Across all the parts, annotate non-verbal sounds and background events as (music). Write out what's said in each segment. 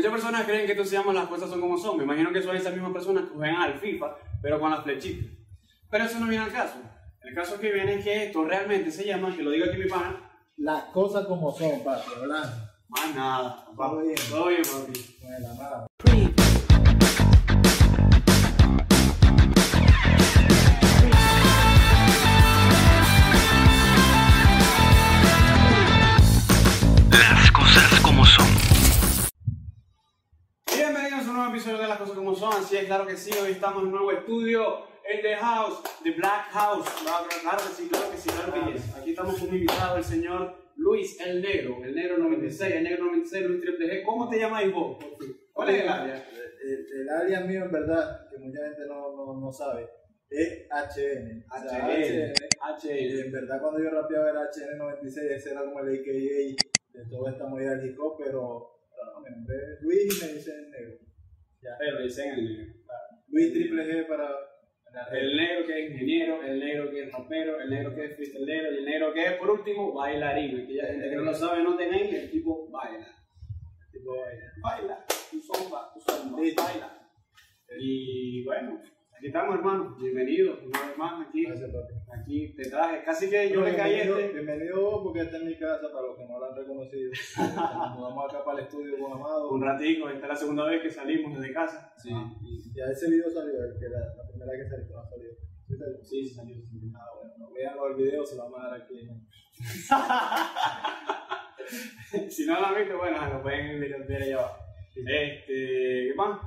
Muchas personas creen que esto se llama las cosas son como son. Me imagino que son esas mismas personas que juegan al FIFA, pero con las flechitas. Pero eso no viene al caso. El caso que viene es que esto realmente se llama, que lo diga aquí mi pana, Las cosas como son, papi, ¿verdad? más nada. Todo bien. Todo bien, papi. Bueno, nada. Episodio de Las Cosas Como Son. Así es, claro que sí, hoy estamos en un nuevo estudio en The House, The Black House. Claro, claro que sí, claro que sí, claro que sí. Aquí estamos con un invitado, el señor Luis El Negro, el Negro 96, el Negro 96, Luis Triple G. ¿Cómo te llamas vos? ¿Cuál es el área? El, el área mío, en verdad, que mucha gente no, no, no sabe, es HN. O sea, HN. Y H. en verdad, cuando yo rapeaba era HN96, ese era como el AKA de toda esta movida del hip hop, pero ah, me nombré Luis y me dicen negro. Ya. Pero le dicen el negro. Luis Triple G para. El negro que es ingeniero, el negro que es rapero, el negro que es freestylero y el negro que es, por último, bailarín. Aquella gente que no lo sabe, no tenéis, el tipo baila. El tipo baila. Baila, tu zomba, tu zomba, baila. Y bueno, aquí estamos, hermano. Bienvenido una vez más aquí. Gracias, papi. Aquí te traje. Casi que yo le caí este. bienvenido porque esta es mi casa, para los que no lo han reconocido. (laughs) Nos mudamos acá para el estudio con Amado. Un ratico, esta es la segunda vez que salimos desde casa. Sí, y ya ese video salió, que la, la primera que salió, no salió. ¿Sí salió? Sí, salió. Ah, bueno, no, veanlo el video, se lo vamos a dar aquí. (laughs) si no lo han visto, bueno, lo pueden ver allá abajo. Este, ¿qué más?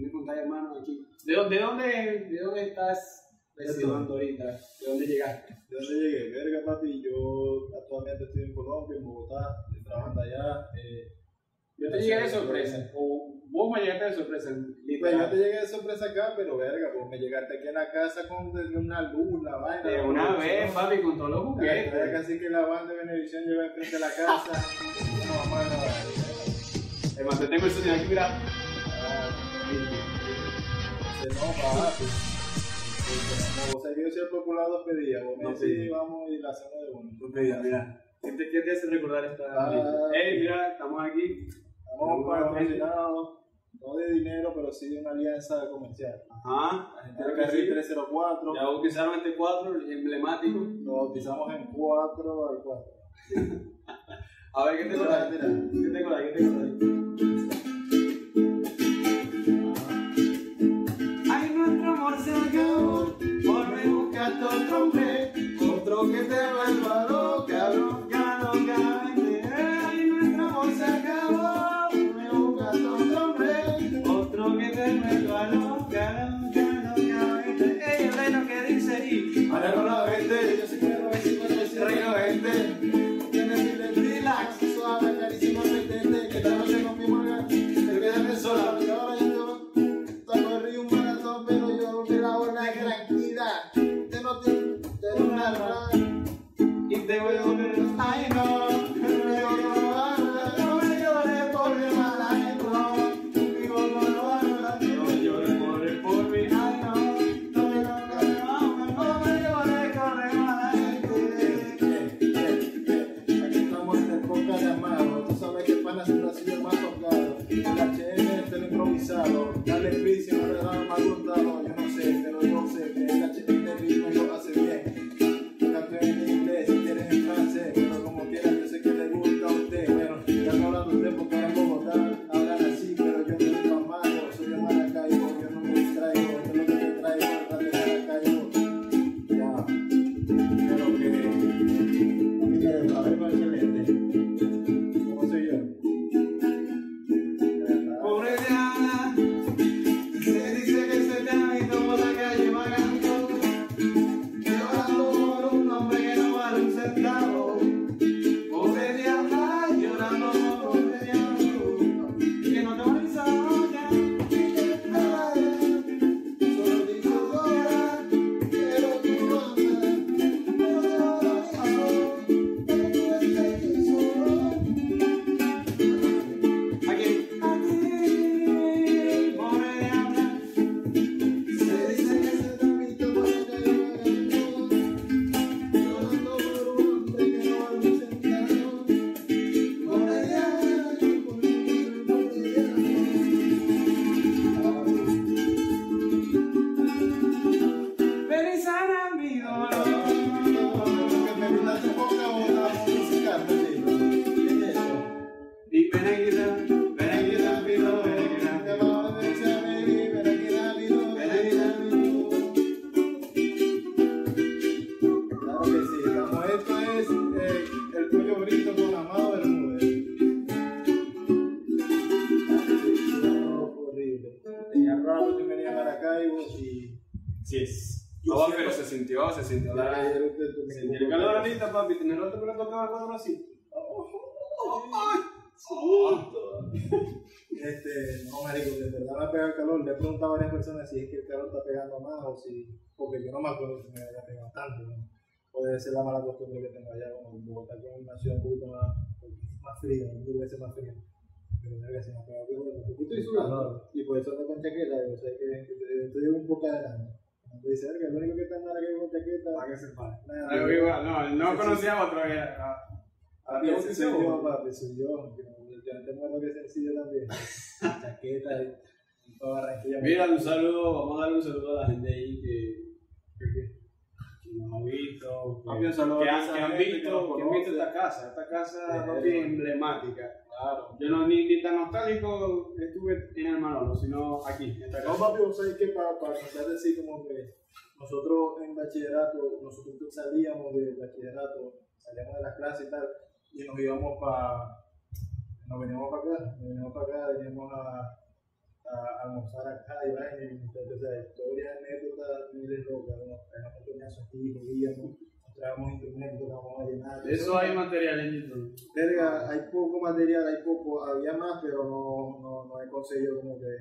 ¿Qué me contáis, hermano? Aquí. ¿De dónde, de dónde, de dónde estás residiendo ahorita? ¿De dónde llegaste? ¿De dónde llegué? Verga, papi, yo actualmente estoy en Colombia, en Bogotá, trabajando allá. Eh, Yo te llegué de sorpresa. O vos me llegaste de sorpresa. pues yo te llegué de sorpresa acá, pero verga, pues me llegaste aquí en la casa con una luz, la vaina. De una vez, ¿no? papi, con todos los Verga, juguetes. Casi que la banda de Venevisión llegó enfrente de la casa. No, vamos a grabar. Hermano, te tengo el sonido aquí, mira. Sí, sí. Se no, papi. Sí, Como yo soy el popular dos pedidas, vos me decís, vamos y la hacemos de uno. Mira, mira. ¿Qué te, qué te hace recordar esta Ah. Ey, mira, estamos aquí. Estamos patrocinados, no de dinero, pero sí de una alianza comercial. Ajá. La gente del carril 304, Ya utilizaron este cuadro emblemático. lo bautizamos en 4 al 4. (laughs) A ver, ¿qué te mira. ¿Qué te acuerdas? ¿Qué te acuerdas? Con la gente, yo igual, es el reino gente. Tienes el relax, suave, carísimo, retente, que esta noche nos te quedas sola, Este, no, marico, de verdad me ha pegado el calor. Le he preguntado a varias personas si es que el calor está pegando más o si. Porque yo no me acuerdo si me había pegado tanto. ¿no? O debe ser la mala costumbre que tengo allá, como en Bogotá, que es una ciudad un poquito más, más fría, mil veces más fría. Pero verga, se me ha pegado el calor. Porque estoy sudando. Y por eso ando con chaqueta. Yo sé que, que estoy un poco adelante. Cuando dice, verga, lo único que está mal aquí con chaqueta. Para que se pare. nada, Algo igual, no, no conocía a otro. era- a- a- Papi, ese soy yo, a- papi, soy yo. Yo yo te muero que sencillo también. (laughs) Chaqueta y y toda Barranquilla. Mira, un saludo, vamos a darle un saludo a la gente ahí que, que nos ha visto, que, han, que visto, que han visto esta casa. Esta casa es es emblemática. Claro. Yo no ni, ni tan nostálgico estuve en el Manolo, sino aquí, en esta No, casa. papi, vos sabés que para, para así como que nosotros en bachillerato, nosotros salíamos de bachillerato, salíamos de las clases y tal, y nos íbamos para, nos veníamos para acá, nos veníamos para acá, veníamos a, a almorzar acá y vaina, y entonces, o sea, historias, anécdotas, miles locas, ¿no? Éramos coñazos aquí, bebíamos, traíamos instrumentos, tocábamos vallenato. De eso hay material en YouTube. Verga, hay poco material, hay poco, había más, pero no, no, no he conseguido como que,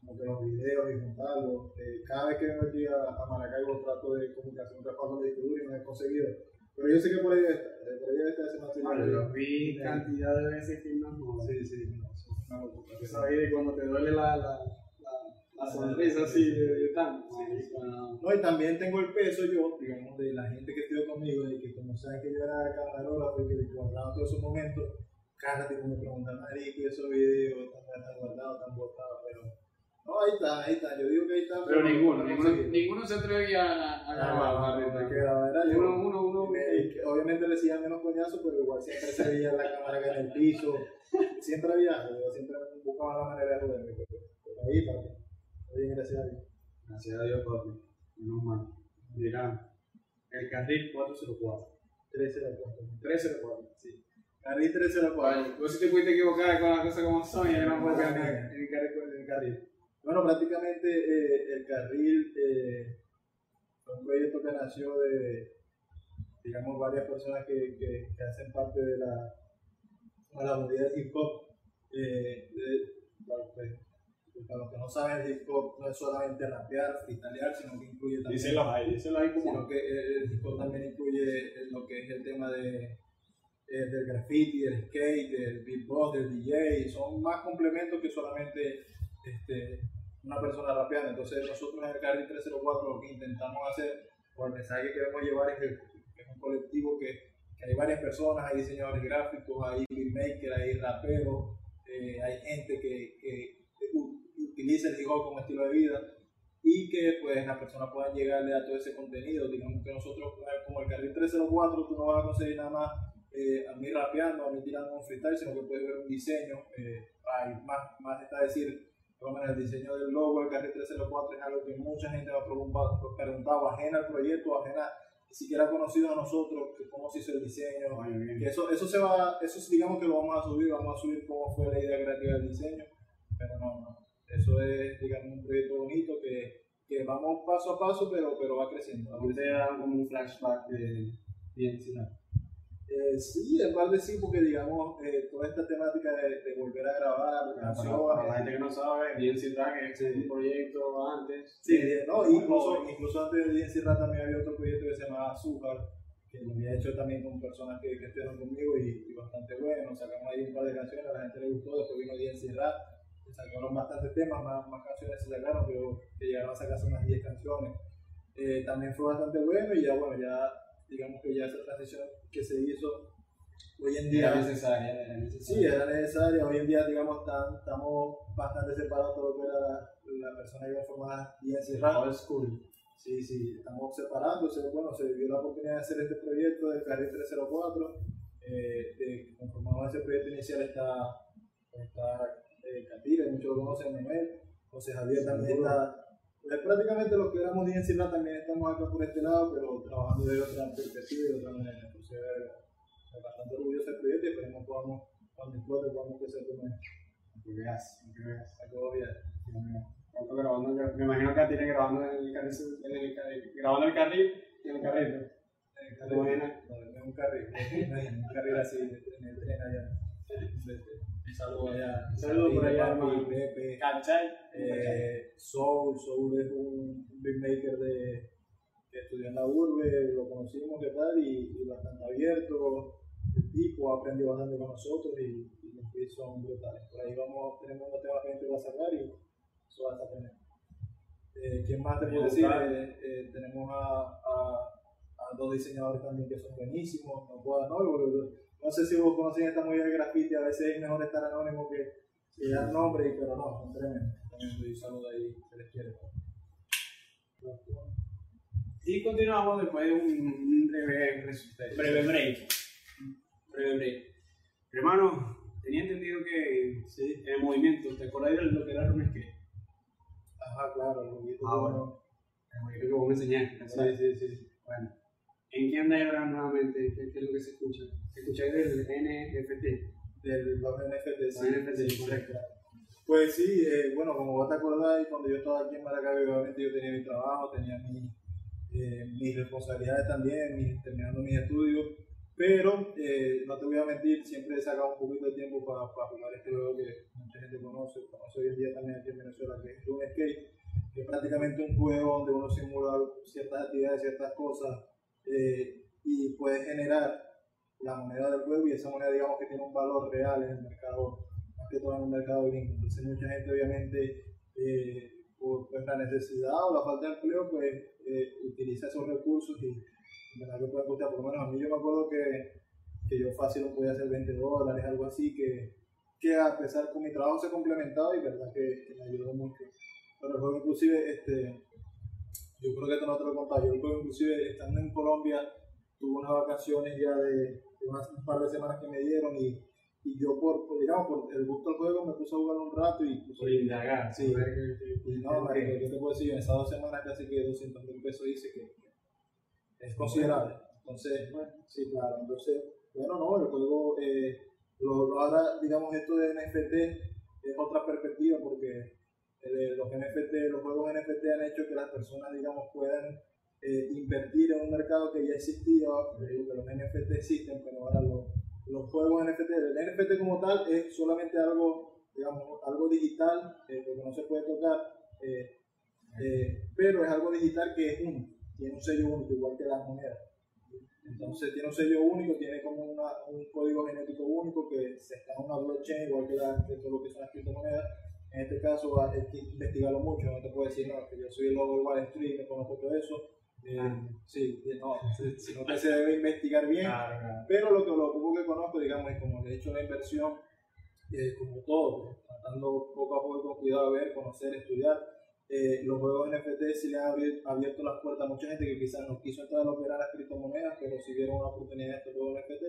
como que los videos y juntarlos. Eh, cada vez que vengo aquí a, a Maracaibo trato de comunicación, trato de distribuir y no he conseguido. Pero yo sé que por ahí está, eh, por ahí está ese material. Vale, lo vi cantidad de veces que no no. Sí, sí, no, sí, una locura. Eso ahí de cuando te duele la, la, la, la sonrisa así de, de tanto. Bueno, No, y también tengo el peso yo, digamos, de la gente que estuvo conmigo, de que como saben que yo era camarógrafo y que guardaba todos esos momentos, cada tipo me pregunta, marico, y esos videos están, están guardados, están botados, pero... No, ahí está, ahí está, yo digo que ahí está. Pero ninguno, no ninguno, conseguí. ninguno se atrevía a, grabar. Ah, que grabar. Uno, uno, uno. Que obviamente recibía menos coñazos, pero igual siempre se veía la cámara acá en el piso. Siempre había, yo siempre buscaba la manera de joderme. pero- pero Ahí, papi. Bien, gracias a Dios. Gracias a Dios, papi. Menos mal. Mira, el carril 404. 304. 304. Sí. Carril 304. Vale, vos si te pudiste equivocar con las cosas como son, ya no puedo cambiar en el carril. Bueno, prácticamente eh, el carril eh, fue un proyecto que nació de, digamos, varias personas que, que, que hacen parte de la, de la comunidad hip hop. Eh, para, pues, para los que no saben, el hip hop no es solamente rapear, freestylear, sino que incluye también Díselos ahí, díselos ahí como. sino que el, el hip hop también incluye lo que es el tema de, eh, del graffiti, del skate, del beatbox, del DJ, son más complementos que solamente este, una persona rapeando. Entonces nosotros en el Carril 304 lo que intentamos hacer, o el mensaje que queremos llevar es que, es un colectivo que, que hay varias personas, hay diseñadores gráficos, hay beatmakers, hay raperos, eh, hay gente que, que utiliza el hip hop como estilo de vida y que pues las personas puedan llegarle a todo ese contenido. Digamos que nosotros, eh, como el carril 304, tú no vas a conseguir nada más eh, a mí rapeando, a mí tirando un freestyle, sino que puedes ver un diseño. Eh, más, más está decir, menos el diseño del logo del carril 304 es algo que mucha gente ha preguntado, preguntado ajena al proyecto, ajena ni siquiera conocido a nosotros, que cómo se hizo el diseño, que eso, eso se va, eso digamos que lo vamos a subir, vamos a subir cómo fue la idea creativa del diseño, pero no, no, eso es, digamos, un proyecto bonito que, que vamos paso a paso, pero, pero va creciendo. A te dan como un flashback de bien ¿no? Eh, sí, en parte sí, porque digamos, eh, toda esta temática de, de volver a grabar Para, canciones, para la gente que no sabe, bien Track es un proyecto antes. Sí, eh, no, incluso, incluso antes de DNC Rat también había otro proyecto que se llamaba Azúcar, que lo había hecho también con personas que, que estuvieron conmigo y, y bastante bueno. Sacamos ahí un par de canciones, a la gente le gustó, después vino DNC Rat, se sacaron bastantes temas, más, más canciones se sacaron, pero que llegaron a sacarse unas 10 canciones. Eh, también fue bastante bueno y ya, bueno, ya digamos que ya esa transición que se hizo hoy en día. Era necesaria, era Sí, necesaria. era necesaria. Hoy en día, digamos, tan- estamos bastante separados de lo que era la, la persona que iba a formar DNC Rat. Old school. Sí, sí, estamos separándose. Bueno, se dio la oportunidad de hacer este proyecto del Carril 304. eh, de, conformamos ese proyecto inicial está, está eh, Catira, muchos lo conocen, Manuel, José Javier también está. Pues prácticamente los que éramos en Sila también estamos acá por este lado, pero trabajando de otra perspectiva, de otra manera. Entonces, estoy bastante orgulloso del proyecto y esperemos que podamos, cuando explote, podamos crecer con él. Que veas. Algo bien. ¿Cuánto grabando? Me imagino que tiene grabando en el carril, en el carril, grabando el carril y en el carrito. En el carril, no, en un carril, en un carril así, en el tren allá. Un saludo allá. Un saludo por allá, hermano. Pepe. ¿Cachai? Eh, Soul, Soul es un beatmaker de, que estudió en la urbe, lo conocimos, ¿qué tal? Y, y bastante abierto, el tipo ha aprendido bastante con nosotros y, y son brutales. Por ahí vamos, tenemos unos temas que va a sacar y eso va a estar genial. Eh, ¿Quién más te puedo decir? Eh, eh, tenemos a, a, a dos diseñadores también que son buenísimos, no puedo porque no sé si vos conocen esta movida de graffiti, a veces es mejor estar anónimo que, que dar nombre, pero no, son tremendos. También doy un saludo ahí, se les quiere. Y continuamos después de un, un breve, breve break. Breve break. Hermano, tenía entendido que Sí. en el movimiento, ¿te acordás de lo que era Skate? Ajá, claro, lo vi Ah, bueno. El movimiento que vos me enseñaste. Sí, sí, sí. Bueno, ¿en qué andas ahora nuevamente? ¿Qué, qué es lo que se escucha? ¿Escucháis del NFT? De los NFT, sí. NFT, sí, correcto. Pues sí, eh, bueno, como vos te acordás, cuando yo estaba aquí en Maracaibo, obviamente yo tenía mi trabajo, tenía mi, eh, mis responsabilidades también, mis- terminando mis estudios, pero eh, no te voy a mentir, siempre he sacado un poquito de tiempo para, para jugar este juego que mucha gente conoce, conoce hoy en día también aquí en Venezuela, que es Rune Skate, que es prácticamente un juego donde uno simula ciertas actividades, ciertas cosas, eh, y puede generar la moneda del juego y esa moneda digamos que tiene un valor real en el mercado, más que todo en el mercado gringo. Entonces mucha gente obviamente eh, por la necesidad o la falta de empleo pues eh, utiliza esos recursos y en verdad que pueden costar, por lo menos a mí yo me acuerdo que, que yo fácil lo podía hacer 20 dólares, algo así, que, que a pesar con mi trabajo se complementaba y verdad que, que me ayudó mucho. Pero el juego inclusive, este, yo creo que esto no te lo he contado, yo el juego inclusive estando en Colombia tuve unas vacaciones ya de, de unas, un par de semanas que me dieron y, y yo por, por, digamos, por el gusto del juego me puse a jugar un rato y puse, Por indagar. Sí. y no, marico, ¿qué te puedo decir? En esas dos semanas casi que 200 mil pesos hice que, que es considerable. Entonces, bueno, sí, claro. Entonces, bueno, no, el juego, eh, lo, lo ahora, digamos, esto de NFT es otra perspectiva porque eh, los NFT, los juegos NFT han hecho que las personas, digamos, puedan eh, invertir en un mercado que ya existía, que los NFT existen, pero ahora los, los juegos NFT, el NFT como tal es solamente algo, digamos, algo digital, eh, porque no se puede tocar, eh, eh, pero es algo digital que es único, tiene un sello único, igual que las monedas. Entonces tiene un sello único, tiene como una, un código genético único que se está en una blockchain, igual que, la, que todo lo que son las criptomonedas. En este caso hay que investigarlo mucho, no te puedo decir, no, que yo soy el logo de Wall Street, me conozco todo eso. Eh, sí, no, si, no te se debe investigar bien. Claro, claro. Pero lo que, lo poco que conozco, digamos, es como he hecho la inversión, eh, como todo, tratando poco a poco con cuidado ver, conocer, estudiar. Eh, los juegos NFT sí le han abierto las puertas a mucha gente que quizás no quiso entrar a eran las criptomonedas, pero sí vieron una oportunidad en estos juegos NFT.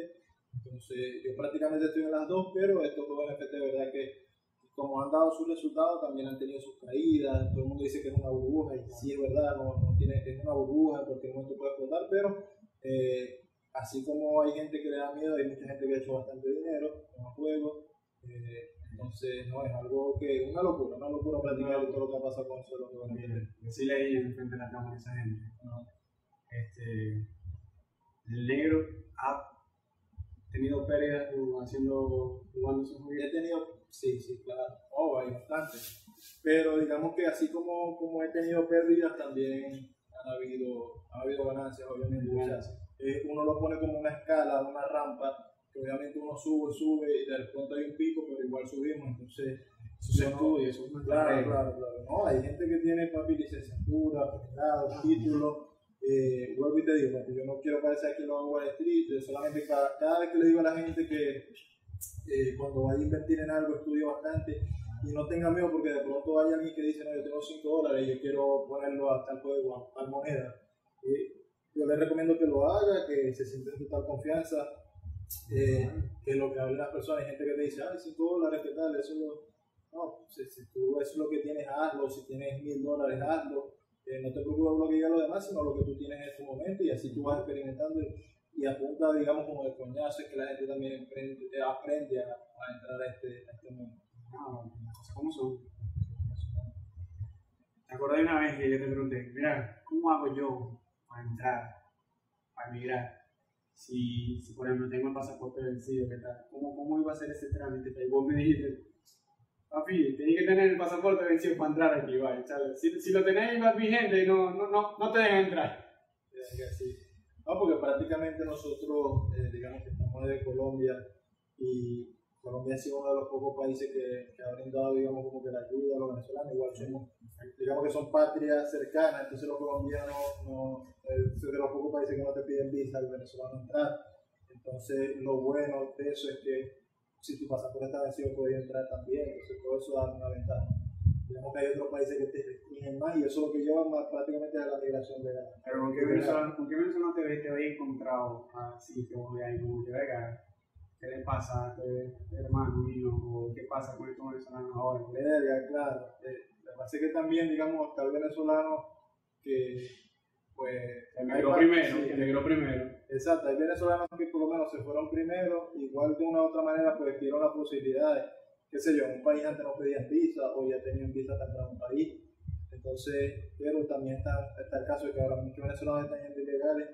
Entonces, yo prácticamente estoy en las dos, pero estos juegos NFT, de verdad que como han dado sus resultados, también han tenido sus caídas. Todo el mundo dice que es una burbuja, y sí es verdad, no, no tiene, es una burbuja, en cualquier momento puede explotar, pero eh, así como hay gente que le da miedo, hay mucha gente que ha hecho bastante dinero con los juegos. Eh, entonces, no es algo que, una locura, una locura prácticamente todo lo que ha pasado con eso. de NFT. Yo sí leí en frente de la cámara esa gente. No. Este, el negro ha tenido pérdidas haciendo, jugando sus juegos. He tenido, sí, sí, claro, oh, hay bastante. Pero digamos que así como, como he tenido pérdidas, también han habido, ha habido ganancias, obviamente. Eh, uno lo pone como una escala, una rampa, que obviamente uno sube, sube y de pronto hay un pico, pero igual subimos. Entonces, Eso se estudia, eso es una Claro, claro, claro. No, hay gente que tiene papi licenciatura, posgrado, título. Eh, vuelvo y te digo, papi, yo no quiero parecer que lo hago Wall Street, solamente cada, cada vez que le digo a la gente que eh, cuando vaya a invertir en algo estudie bastante y no tenga miedo porque de pronto hay alguien que dice, no, yo tengo 5 dólares y yo quiero ponerlo a tal juego, a tal moneda. Eh, yo le recomiendo que lo haga, que se sienta en total confianza. eh, que lo que hablan las personas, hay gente que te dice, ay, 5 dólares, ¿qué tal? Eso, no, si, si tú es lo que tienes, hazlo, si tienes mil dólares, hazlo, eh, no te preocupes por lo que digan los demás, sino lo que tú tienes en este momento y así tú vas experimentando y, y apunta, digamos, como el coñazo es que la gente también aprende, eh, aprende a, a entrar a este, a este mundo. No, ¿cómo son? ¿Te de una vez que yo te pregunté, mira, ¿cómo hago yo para entrar, para emigrar? Si, si, por ejemplo, tengo el pasaporte vencido, ¿qué tal? ¿Cómo, cómo iba a ser ese trámite? Y vos me dijiste, papi, tenés que tener el pasaporte vencido para entrar aquí, vale, ¿sabes? Si, si lo tenés más vigente, no, no, no, no te dejan entrar. Así. Porque prácticamente nosotros, eh, digamos que estamos de Colombia y Colombia ha sido uno de los pocos países que, que ha brindado, digamos, como que la ayuda a los venezolanos. Igual somos, digamos que son patrias cercanas, entonces los colombianos no, es de los pocos países que no te piden visa al venezolano entrar. Entonces, lo bueno de eso es que si tu pasaporte está vencido, puedes entrar también. Entonces, todo eso da una ventaja. Digamos que hay otros países que te más y eso es lo que lleva más prácticamente a la migración legal. Pero ¿con qué venezolano, ¿con qué venezolano te, te habéis encontrado así que vos veáis como que venga? ¿Qué le pasa a este hermano mío? ¿O qué pasa con estos venezolanos ahora? Verga, claro. Eh, lo que pasa es que también, digamos, está el venezolano que, pues... Emigró hay- primero, sí, emigró primero. Exacto, hay venezolanos que por lo menos se fueron primero, igual de una u otra manera pues dieron las posibilidades, qué sé yo, en un país antes no pedían visa o ya tenían visa para entrar a un país, entonces, pero también está, está el caso de que ahora muchos venezolanos están yendo ilegales,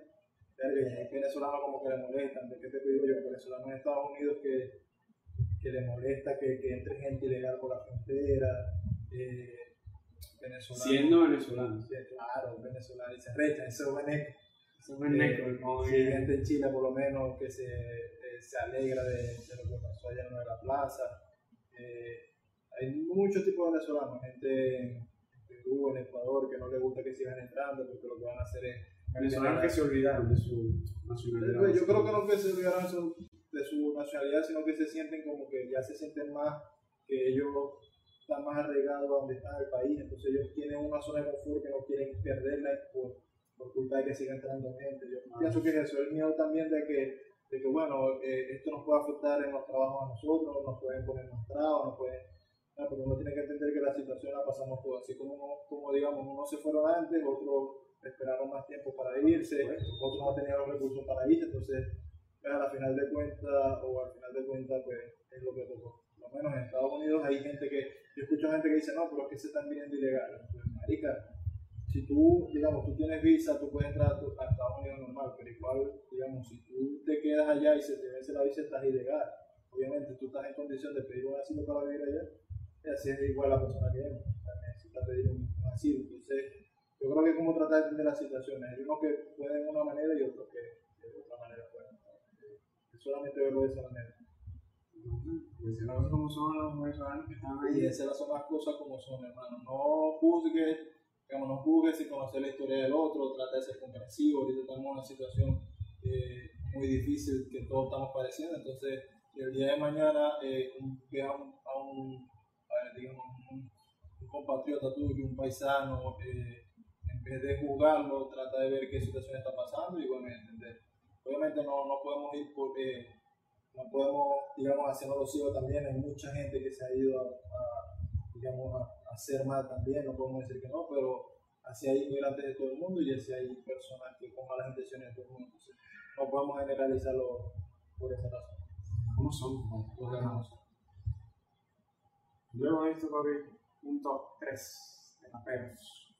hay venezolanos como que le molestan, ¿de qué te digo yo? Venezolanos en Estados Unidos que, que le molesta que, que entre gente ilegal por la frontera, eh, venezolanos... Siendo venezolano. Sí, claro, venezolanos, y se rechan, esos venecos. Eso es Sí, que- gente en Chile por lo menos que se, eh, se alegra de, de lo que pasó allá en la plaza. Eh, hay muchos tipos de venezolanos, gente en Ecuador, que no les gusta que sigan entrando porque lo que van a hacer es... venezolanos que se olvidaron de su nacionalidad. Pues yo creo que no que se olvidaron de su nacionalidad, sino que se sienten como que ya se sienten más, que ellos están más arraigados a donde está el país, entonces ellos tienen una zona de confort que no quieren perderla por, por culpa de que siga entrando gente. Yo Ah. pienso que es eso, el miedo también de que, de que bueno, eh, esto nos puede afectar en los trabajos a nosotros, nos pueden poner más trabas, nos pueden... ah, pero uno tiene que entender que la situación la pasamos todos, así como, uno- como digamos, unos se fueron antes, otros esperaron más tiempo para irse, otros no tenían los recursos para irse, entonces pero al final de cuentas, o al final de cuentas, pues es lo que tocó. Por lo menos en Estados Unidos hay gente que, yo escucho gente que dice, no, pero es que se están viniendo ilegales. Pues, marica, si tú, digamos, tú tienes visa, tú puedes entrar a, a Estados Unidos normal, pero igual, digamos, si tú te quedas allá y se te vence la visa, estás ilegal. Obviamente tú estás en condición de pedir un asilo para vivir allá, así es igual la persona que sea, necesita pedir un, asilo. Entonces, yo creo que es como tratar de entender las situaciones. Hay unos que pueden de una manera y otros que, de otra manera pueden. Eh, Solamente verlo de esa manera. Venezolanos como son los venezolanos que están Y esas son las cosas como son, hermano. No juzgues, digamos, no juzgues sin conocer la historia del otro, trata de ser comprensivo. Ahorita estamos en una situación eh, muy difícil que todos estamos padeciendo, entonces si el día de mañana eh, un, ve a un, a un, a, digamos, un, un compatriota tuyo, un paisano, eh, en vez de juzgarlo, trata de ver qué situación está pasando y bueno, entender. Obviamente no, no podemos ir porque no podemos, digamos, hacernos los ciegos también. Hay mucha gente que se ha ido a, a, digamos, a, a hacer mal también, no podemos decir que no, pero así hay inmigrantes de todo el mundo y así hay personas que con malas intenciones de todo el mundo. Entonces, no podemos generalizarlo por esa razón. ¿Cómo son? Los Yo he visto papi, un top 3 de raperos.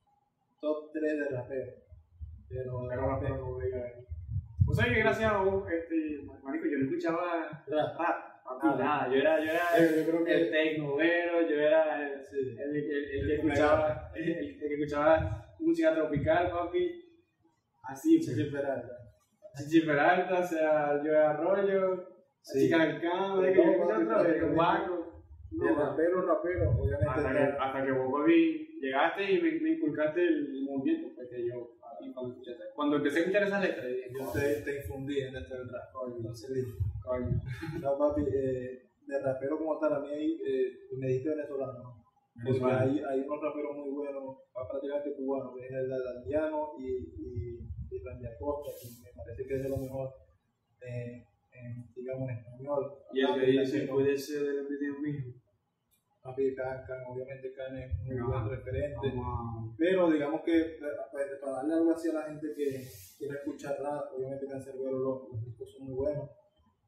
Top 3 de rapero. Pero Pero rapero. O sea que gracias a vos, este, marico, yo no escuchaba Rap. Ah. nada. Yo era, yo era Yo- yo el tecnovero, yo era el, sí. el, el- el El que escuchaba, el, el que escuchaba música tropical, papi. Así. Chichi Peralta. Chichi Peralta, o sea, yo era Arroyo, Sí. Chica del Campo, De que yo escuchaba otra vez. De rapero, rapero, obviamente. hasta que, hasta que vos, llegaste y me, me inculcaste el movimiento, porque yo, papi, cuando, cuando empecé a escuchar esas letras, Yo "Coño, te, te infundí en este rap. Entonces dije, coño". No, papi, eh, de rapero como tal, a mí ahí, eh, me diste venezolano. ¿no? Porque Venezolano. hay, hay unos raperos muy buenos, prácticamente cubanos, que es el Daldiano y, y, y Randy Acosta, que me parece que es de lo mejor eh, en digamos, en español. Y el que dice, puede ser del video mío. Papi, Can, Can, obviamente Can es un muy buen referente. Pero digamos que pues, para darle algo así a la gente que quiere escuchar rap, obviamente Cancerbero los, los discos son muy buenos,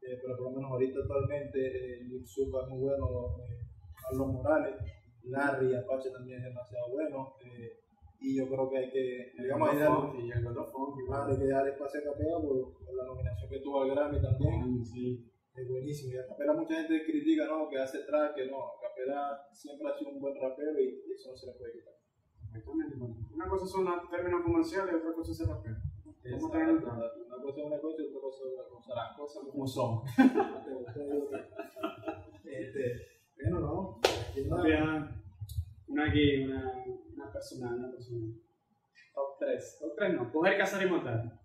eh, pero por lo menos ahorita actualmente eh, Lil Supa es muy bueno, eh, Carlos Morales, Larry, Apache también es demasiado bueno, eh, y yo creo que hay que, digamos, hay el claro, hay que dar espacio a Capela por, por la nominación que tuvo al Grammy también, Sí. es buenísimo, y a Capela mucha gente critica, ¿no? que hace track, que no, Capela siempre ha sido un buen rapero y eso no se le puede quitar. Exactamente. Una cosa son los términos comerciales y otra cosa es el rapero. Una cosa es una cosa y otra cosa es otra cosa. Las cosas Como son. (laughs) este, bueno, no. Una aquí, una, una personal, una personal. Top 3. Top 3 no. Coger, cazar y matar.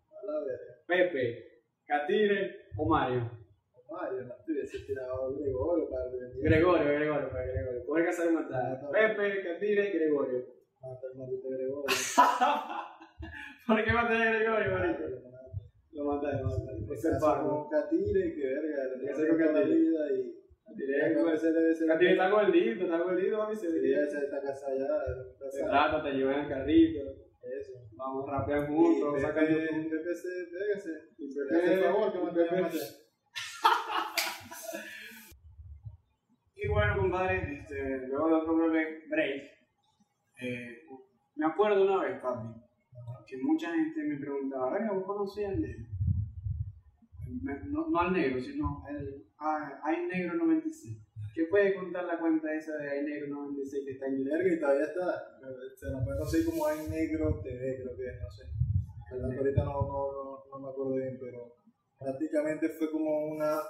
Pepe, Catire o Mario. Mario, no te hubiese tirado Gregorio para el Gregorio, Gregorio, para Gregorio. Coger, cazar y matar. Pepe, Catire, Gregorio. Mata el maldito Gregorio. (laughs) ¿Por qué matar a Gregorio, marico? Lo mataron, lo mataron. Porque Es el hace pardo. con Catire, que verga, Tiene que ser con y. Catire, ese está gordito, está gordito, mami. Se diría. esa está casada ya. trata, te llevan en el carrito. Eso. Vamos a rapear Y juntos, Pepe, se. Y favor que mate a. Y bueno, compadre, este, luego de otro breve break, eh, me acuerdo una vez, papi, que mucha gente me preguntaba, venga, ¿vos conocías al negro? No, no al negro, sino al a, Ay Negro 96. ¿Qué puede contar la cuenta esa de Ay Negro 96 que está en YouTube? Y todavía está. Se nos puede conseguir como hay negro TV, creo que es, no sé. La verdad que ahorita no, no, no, no me acuerdo bien, pero prácticamente fue como una.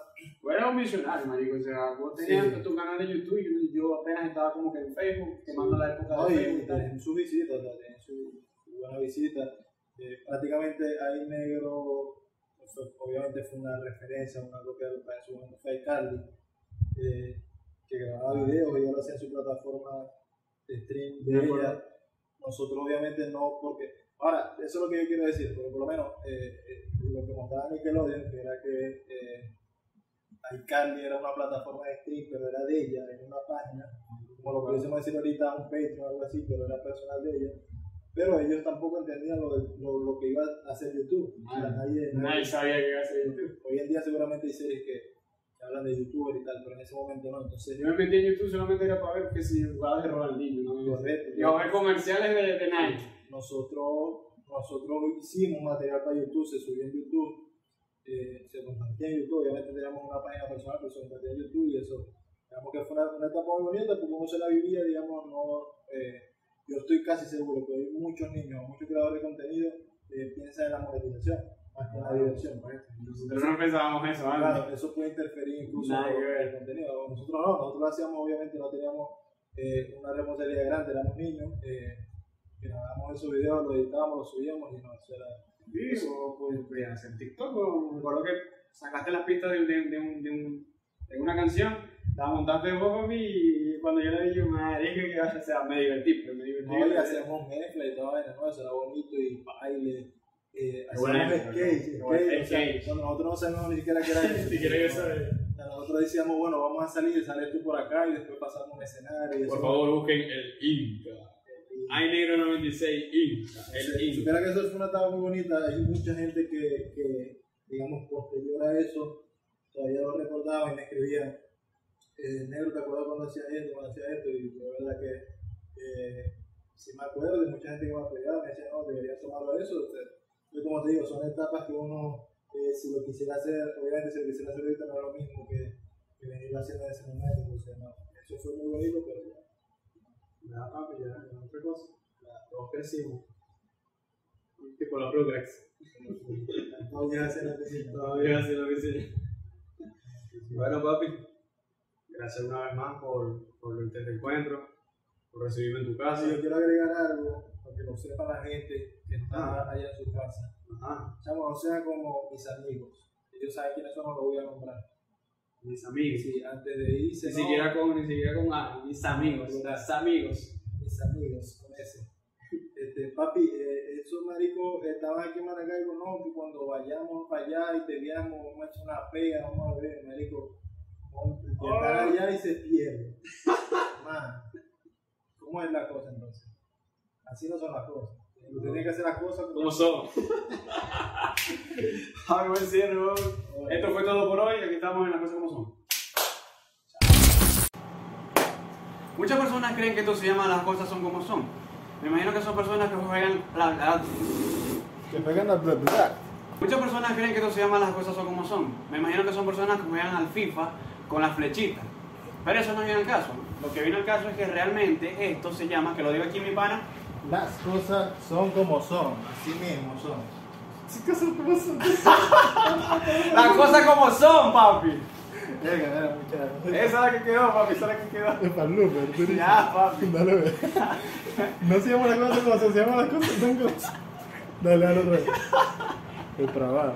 Tú un visionario, marico, o sea, vos tenías Sí. tu canal de YouTube y yo apenas estaba como que en Facebook, quemando la época No, de Facebook y tal. visitas, o sea, tienen su, su buena visita. Eh, prácticamente hay negro, fue- obviamente fue una referencia, una copia de lo que en su momento fue iCarly, eh, que grababa videos y ahora hacía en su plataforma de stream de ella. Nosotros obviamente no, porque Ahora, eso es lo que yo quiero decir, porque por lo menos eh, eh, lo que mostraba Nickelodeon, que era que eh, iCarly era una plataforma de stream, pero era de ella, en una página, como lo pudiésemos decir ahorita, un Patreon o algo así, pero era personal de ella. Pero ellos tampoco entendían lo, lo, lo que iba a hacer YouTube. Sea, nadie, Nadie sabía que iba a ser YouTube. Hoy en día seguramente hay series que, hablan de youtuber y tal, pero en ese momento no. Entonces, Yo me metí en YouTube solamente era para ver que si jugadas de Ronaldinho, ¿no? correcto. Y a ver comerciales de, de Nike. Nosotros, nosotros hicimos material para YouTube, se subió en YouTube, eh, se compartía en YouTube, obviamente teníamos una página personal, pero se compartía en YouTube y eso, digamos que fue una, una etapa muy bonita porque uno se la vivía, digamos, no, eh, yo estoy casi seguro que hoy muchos niños, muchos creadores de contenido eh, piensan en la monetización más que en la diversión. Nosotros no pensábamos eso antes. Claro, eso puede interferir incluso en el contenido. Nosotros no, nosotros lo hacíamos, obviamente no teníamos eh, una responsabilidad grande, éramos niños, eh, grabábamos esos videos, los editábamos, los subíamos y no, eso era Sí, o pues, pues, hacer TikTok. o Me acuerdo que sacaste las pistas de, de, de, un- de, un- de una canción, la montaste vos mí y cuando yo le dije, madre, que que vaya a ser, me divertí, pero me divertí. Hacíamos mezcla y vaina, ¿no? Eso era bonito y baile. Eh, hacíamos época, skate, o sea, cuando nosotros no sabíamos ni siquiera qué era (laughs) eso. Si eh. O sea, Nosotros decíamos, bueno, vamos a salir, sales tú por acá y después pasamos un escenario. Por favor, busquen el Inca. Hay Negro 96 Inca. El Si Inca. supiera que eso fue una etapa muy bonita, hay mucha gente que, que digamos, posterior a eso, todavía lo recordaba y me escribían, eh, negro, ¿te acuerdas cuando hacía esto, cuando hacía esto? Y la verdad que eh, sí me acuerdo y mucha gente que me apoyaba me decía, no, deberías tomarlo eso. O sea, yo como te digo, son etapas que uno, eh, si lo quisiera hacer, obviamente si lo quisiera hacer ahorita no es lo mismo que, que venir haciendo en ese momento, entonces no, eso fue muy bonito, pero ya, Ya, papi, ya, ya, otra cosa. Todos crecimos. Tipo la Rugrats. todavía hacer la visita. Todavía hace lo que sí. Bueno, papi, gracias una vez más por, por este encuentro, por recibirme en tu casa. Si yo quiero agregar algo, para que lo sepa la gente que está Ah. allá en su casa. Ajá, Chamo, no sean como mis amigos. Ellos saben quiénes son, no los voy a nombrar. Mis amigos. Sí, antes de irse, Ni no, siquiera con, ni siquiera con ah, mis amigos, mis amigos. mis amigos, con ese. (laughs) Este, papi, eh, es Esos maricos estaban aquí en Maracaibo, no, que cuando vayamos para allá y te veamos, vamos a echar una pega, vamos a ver, marico. Llegar allá y se pierde. (laughs) Man, ¿cómo es la cosa entonces? Así no son las cosas. Tú tienes que hacer las cosas ¿Cómo son? Buen cierre. (laughs) Esto fue todo por hoy. Aquí estamos en las cosas como son. Muchas personas creen que esto se llama las cosas son como son. Me imagino que son personas que juegan la, la- que pegan al bla bla. Muchas personas creen que esto se llama las cosas son como son. Me imagino que son personas que juegan al FIFA con las flechitas. Pero eso no viene al caso. Lo que viene al caso es que realmente esto se llama, que lo digo aquí mi pana, Las cosas son como son, así mismo son. Las cosas como son. las cosas como son, papi. Esa es la que quedó, papi, esa es la que quedó. Es para dices. Ya, papi. (laughs) Dale, ve. No se llama las cosas como son, se llama las cosas son como son. Dale, dale otra vez. El trabajo.